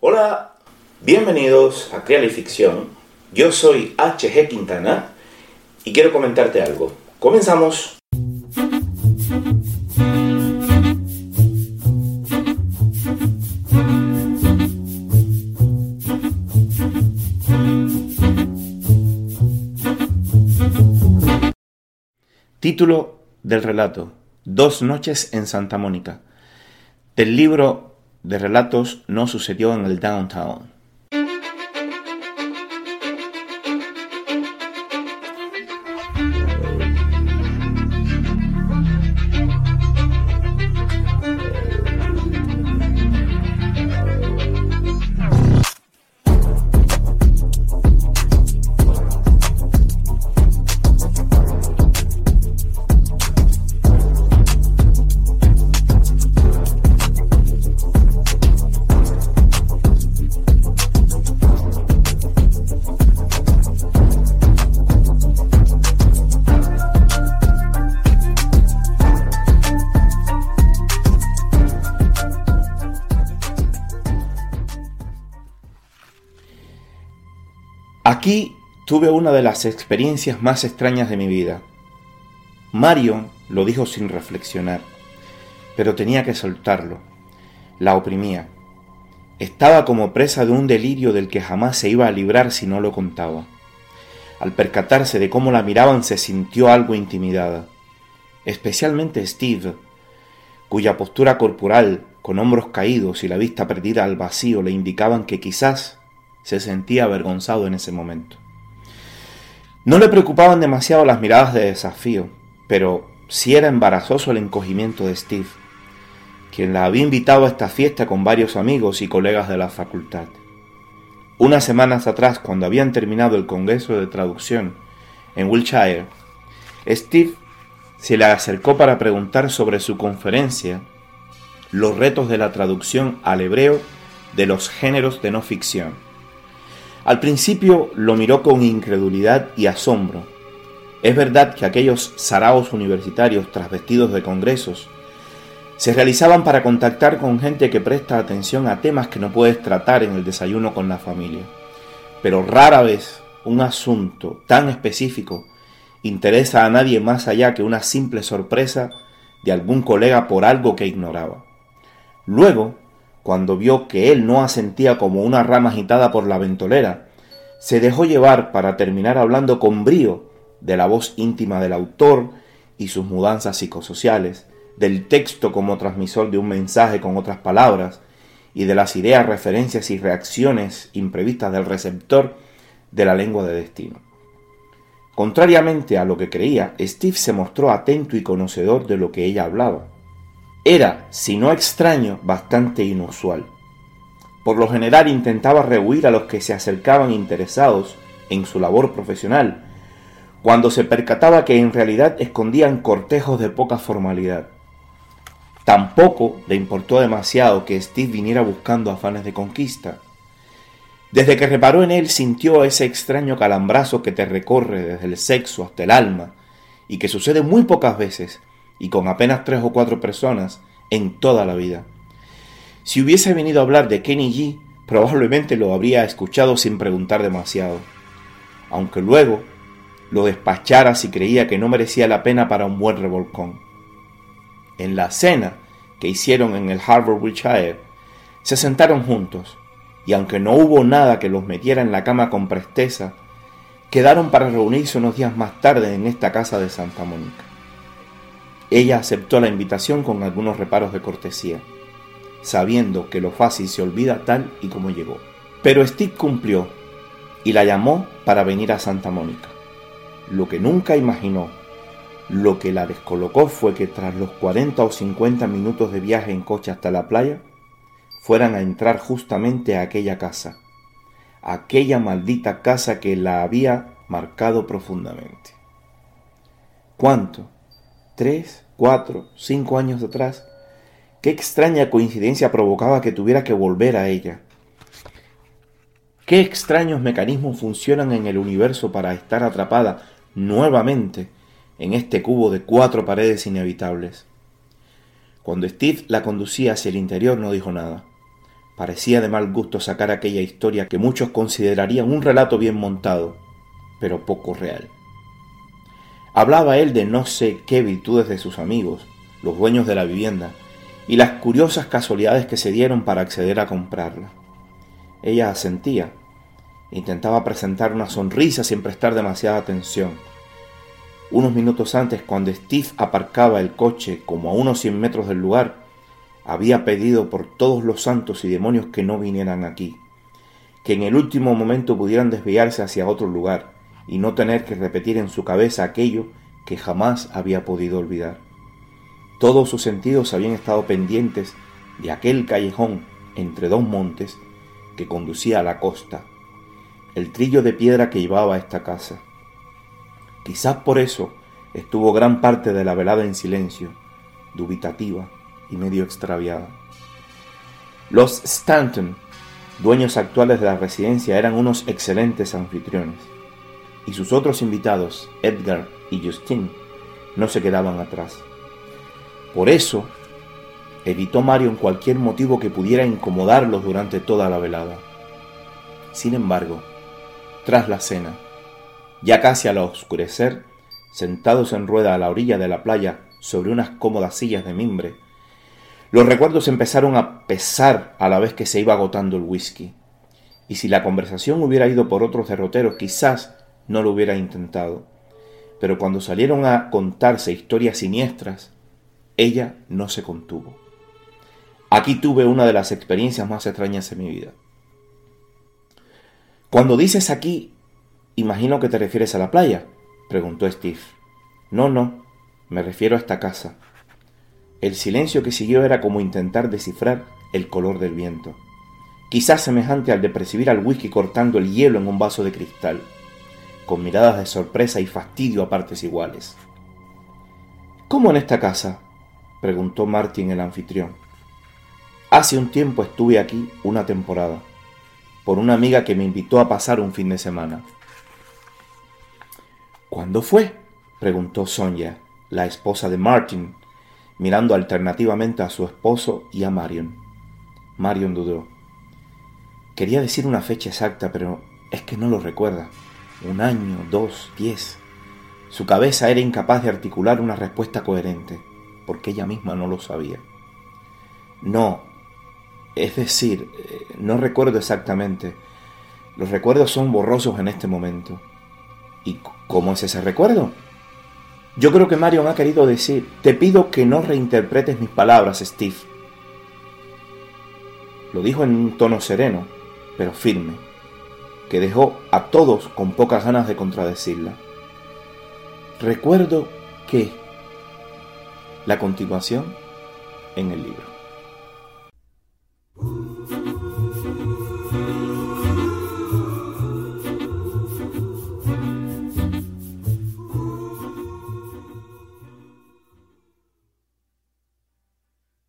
Hola, bienvenidos a Creal y Ficción. Yo soy HG Quintana y quiero comentarte algo. Comenzamos. Título del relato. Dos noches en Santa Mónica. Del libro de relatos No sucedió en el Downtown. Aquí tuve una de las experiencias más extrañas de mi vida. Marion lo dijo sin reflexionar, pero tenía que soltarlo. La oprimía. Estaba como presa de un delirio del que jamás se iba a librar si no lo contaba. Al percatarse de cómo la miraban se sintió algo intimidada, especialmente Steve, cuya postura corporal, con hombros caídos y la vista perdida al vacío, le indicaban que quizás se sentía avergonzado en ese momento. No le preocupaban demasiado las miradas de desafío, pero sí era embarazoso el encogimiento de Steve, quien la había invitado a esta fiesta con varios amigos y colegas de la facultad. Unas semanas atrás, cuando habían terminado el Congreso de Traducción en Wiltshire, Steve se le acercó para preguntar sobre su conferencia Los retos de la traducción al hebreo de los géneros de no ficción. Al principio lo miró con incredulidad y asombro. Es verdad que aquellos saraos universitarios trasvestidos de congresos se realizaban para contactar con gente que presta atención a temas que no puedes tratar en el desayuno con la familia. Pero rara vez un asunto tan específico interesa a nadie más allá que una simple sorpresa de algún colega por algo que ignoraba. Luego, cuando vio que él no asentía como una rama agitada por la ventolera, se dejó llevar para terminar hablando con brío de la voz íntima del autor y sus mudanzas psicosociales, del texto como transmisor de un mensaje con otras palabras, y de las ideas, referencias y reacciones imprevistas del receptor de la lengua de destino. Contrariamente a lo que creía, Steve se mostró atento y conocedor de lo que ella hablaba. Era, si no extraño, bastante inusual. Por lo general intentaba rehuir a los que se acercaban interesados en su labor profesional, cuando se percataba que en realidad escondían cortejos de poca formalidad. Tampoco le importó demasiado que Steve viniera buscando afanes de conquista. Desde que reparó en él sintió ese extraño calambrazo que te recorre desde el sexo hasta el alma y que sucede muy pocas veces y con apenas tres o cuatro personas en toda la vida. Si hubiese venido a hablar de Kenny G, probablemente lo habría escuchado sin preguntar demasiado, aunque luego lo despachara si creía que no merecía la pena para un buen revolcón. En la cena que hicieron en el Harbour Wiltshire, se sentaron juntos, y aunque no hubo nada que los metiera en la cama con presteza, quedaron para reunirse unos días más tarde en esta casa de Santa Mónica. Ella aceptó la invitación con algunos reparos de cortesía, sabiendo que lo fácil se olvida tal y como llegó. Pero Steve cumplió y la llamó para venir a Santa Mónica. Lo que nunca imaginó, lo que la descolocó fue que tras los 40 o 50 minutos de viaje en coche hasta la playa, fueran a entrar justamente a aquella casa, aquella maldita casa que la había marcado profundamente. ¿Cuánto? Tres, cuatro, cinco años atrás, qué extraña coincidencia provocaba que tuviera que volver a ella. Qué extraños mecanismos funcionan en el universo para estar atrapada nuevamente en este cubo de cuatro paredes inevitables. Cuando Steve la conducía hacia el interior no dijo nada. Parecía de mal gusto sacar aquella historia que muchos considerarían un relato bien montado, pero poco real. Hablaba él de no sé qué virtudes de sus amigos, los dueños de la vivienda, y las curiosas casualidades que se dieron para acceder a comprarla. Ella asentía, intentaba presentar una sonrisa sin prestar demasiada atención. Unos minutos antes, cuando Steve aparcaba el coche como a unos cien metros del lugar, había pedido por todos los santos y demonios que no vinieran aquí, que en el último momento pudieran desviarse hacia otro lugar y no tener que repetir en su cabeza aquello que jamás había podido olvidar. Todos sus sentidos habían estado pendientes de aquel callejón entre dos montes que conducía a la costa, el trillo de piedra que llevaba a esta casa. Quizás por eso estuvo gran parte de la velada en silencio, dubitativa, y medio extraviada. Los Stanton, dueños actuales de la residencia, eran unos excelentes anfitriones, y sus otros invitados, Edgar y Justin, no se quedaban atrás. Por eso, evitó Marion cualquier motivo que pudiera incomodarlos durante toda la velada. Sin embargo, tras la cena, ya casi al oscurecer, sentados en rueda a la orilla de la playa sobre unas cómodas sillas de mimbre, los recuerdos empezaron a pesar a la vez que se iba agotando el whisky. Y si la conversación hubiera ido por otros derroteros, quizás no lo hubiera intentado. Pero cuando salieron a contarse historias siniestras, ella no se contuvo. Aquí tuve una de las experiencias más extrañas en mi vida. Cuando dices aquí, imagino que te refieres a la playa, preguntó Steve. No, no, me refiero a esta casa. El silencio que siguió era como intentar descifrar el color del viento, quizás semejante al de percibir al whisky cortando el hielo en un vaso de cristal, con miradas de sorpresa y fastidio a partes iguales. ¿Cómo en esta casa? preguntó Martin el anfitrión. Hace un tiempo estuve aquí una temporada, por una amiga que me invitó a pasar un fin de semana. ¿Cuándo fue? preguntó Sonia, la esposa de Martin, mirando alternativamente a su esposo y a Marion. Marion dudó. Quería decir una fecha exacta, pero es que no lo recuerda. Un año, dos, diez. Su cabeza era incapaz de articular una respuesta coherente, porque ella misma no lo sabía. No, es decir, eh, no recuerdo exactamente. Los recuerdos son borrosos en este momento. ¿Y cómo es ese recuerdo? Yo creo que Marion ha querido decir, te pido que no reinterpretes mis palabras, Steve. Lo dijo en un tono sereno, pero firme, que dejó a todos con pocas ganas de contradecirla. Recuerdo que la continuación en el libro.